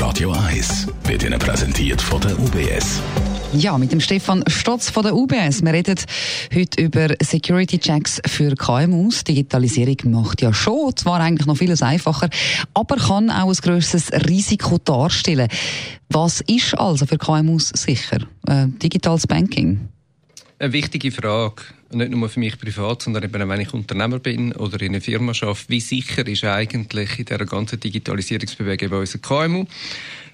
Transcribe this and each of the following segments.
Radio 1 wird Ihnen präsentiert von der UBS. Ja, mit dem Stefan Stotz von der UBS. Wir reden heute über Security Checks für KMUs. Digitalisierung macht ja schon, zwar eigentlich noch vieles einfacher, aber kann auch ein grösseres Risiko darstellen. Was ist also für KMUs sicher? Äh, digitales Banking? Eine wichtige Frage. Nicht nur für mich privat, sondern eben, wenn ich Unternehmer bin oder in einer Firma arbeite. Wie sicher ist eigentlich in dieser ganzen Digitalisierungsbewegung bei uns KMU?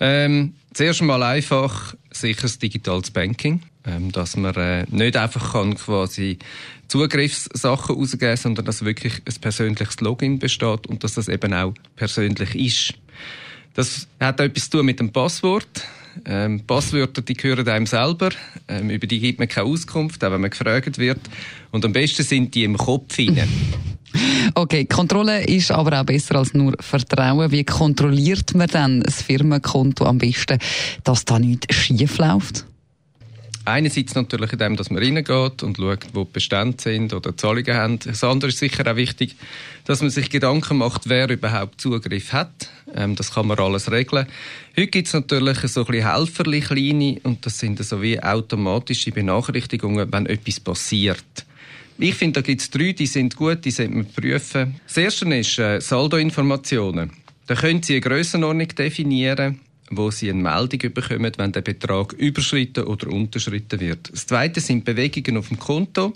Ähm, zuerst einmal einfach sicheres digitales Banking, ähm, dass man äh, nicht einfach kann quasi Zugriffssachen ausgeben, sondern dass wirklich ein persönliches Login besteht und dass das eben auch persönlich ist. Das hat etwas zu tun mit dem Passwort. Ähm, Passwörter, die gehören einem selber. Ähm, über die gibt man keine Auskunft, auch wenn man gefragt wird. Und am besten sind die im Kopf hinein. Okay, Kontrolle ist aber auch besser als nur Vertrauen. Wie kontrolliert man dann das Firmenkonto am besten, dass da nichts schief läuft? Einerseits natürlich in dem, dass man reingeht und schaut, wo die Bestände sind oder Zahlungen haben. Das andere ist sicher auch wichtig, dass man sich Gedanken macht, wer überhaupt Zugriff hat. Ähm, das kann man alles regeln. Heute gibt es natürlich so ein bisschen Helferli kleine und das sind so wie automatische Benachrichtigungen, wenn etwas passiert. Ich finde, da gibt es drei, die sind gut, die sollte man prüfen. Das erste ist äh, Saldoinformationen. Da können Sie eine Grössenordnung definieren, wo Sie eine Meldung bekommen, wenn der Betrag überschritten oder unterschritten wird. Das zweite sind Bewegungen auf dem Konto.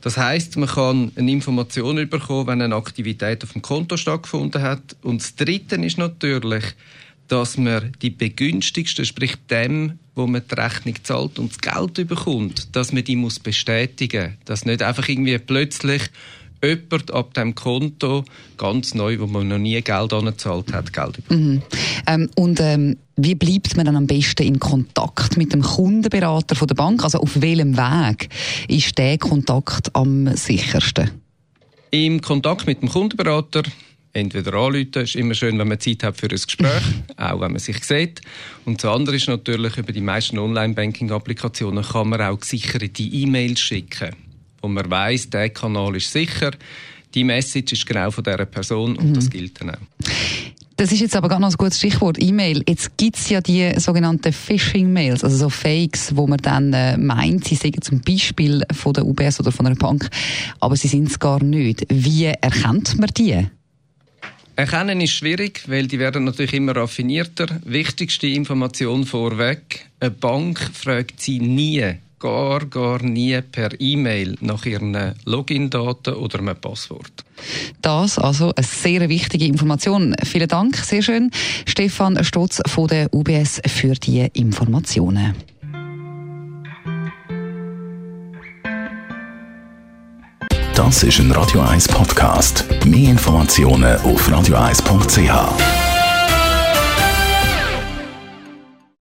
Das heißt, man kann eine Information bekommen, wenn eine Aktivität auf dem Konto stattgefunden hat. Und das dritte ist natürlich, dass man die begünstigsten, sprich dem, wo man die Rechnung zahlt und das Geld bekommt, dass man die muss bestätigen, dass nicht einfach irgendwie plötzlich jemand ab dem Konto ganz neu, wo man noch nie Geld angezahlt hat, Geld bekommt. Mhm. Ähm, und ähm, wie bleibt man dann am besten in Kontakt mit dem Kundenberater von der Bank? Also auf welchem Weg ist der Kontakt am sichersten? Im Kontakt mit dem Kundenberater entweder anrufen, ist immer schön, wenn man Zeit hat für ein Gespräch, auch wenn man sich sieht. Und das andere ist natürlich, über die meisten Online-Banking-Applikationen kann man auch gesicherte E-Mails schicken, wo man weiß, der Kanal ist sicher, die Message ist genau von dieser Person und mhm. das gilt dann auch. Das ist jetzt aber gar noch ein gutes Stichwort, E-Mail. Jetzt gibt es ja die sogenannten Phishing-Mails, also so Fakes, wo man dann äh, meint, sie seien zum Beispiel von der UBS oder von einer Bank, aber sie sind es gar nicht. Wie erkennt man die? Erkennen ist schwierig, weil die werden natürlich immer raffinierter. Wichtigste Information vorweg. Eine Bank fragt sie nie, gar, gar nie per E-Mail nach ihren Login-Daten oder einem Passwort. Das also eine sehr wichtige Information. Vielen Dank, sehr schön. Stefan Stotz von der UBS für die Informationen. Das ist ein Radio 1 Podcast. Mehr Informationen auf radio1.ch.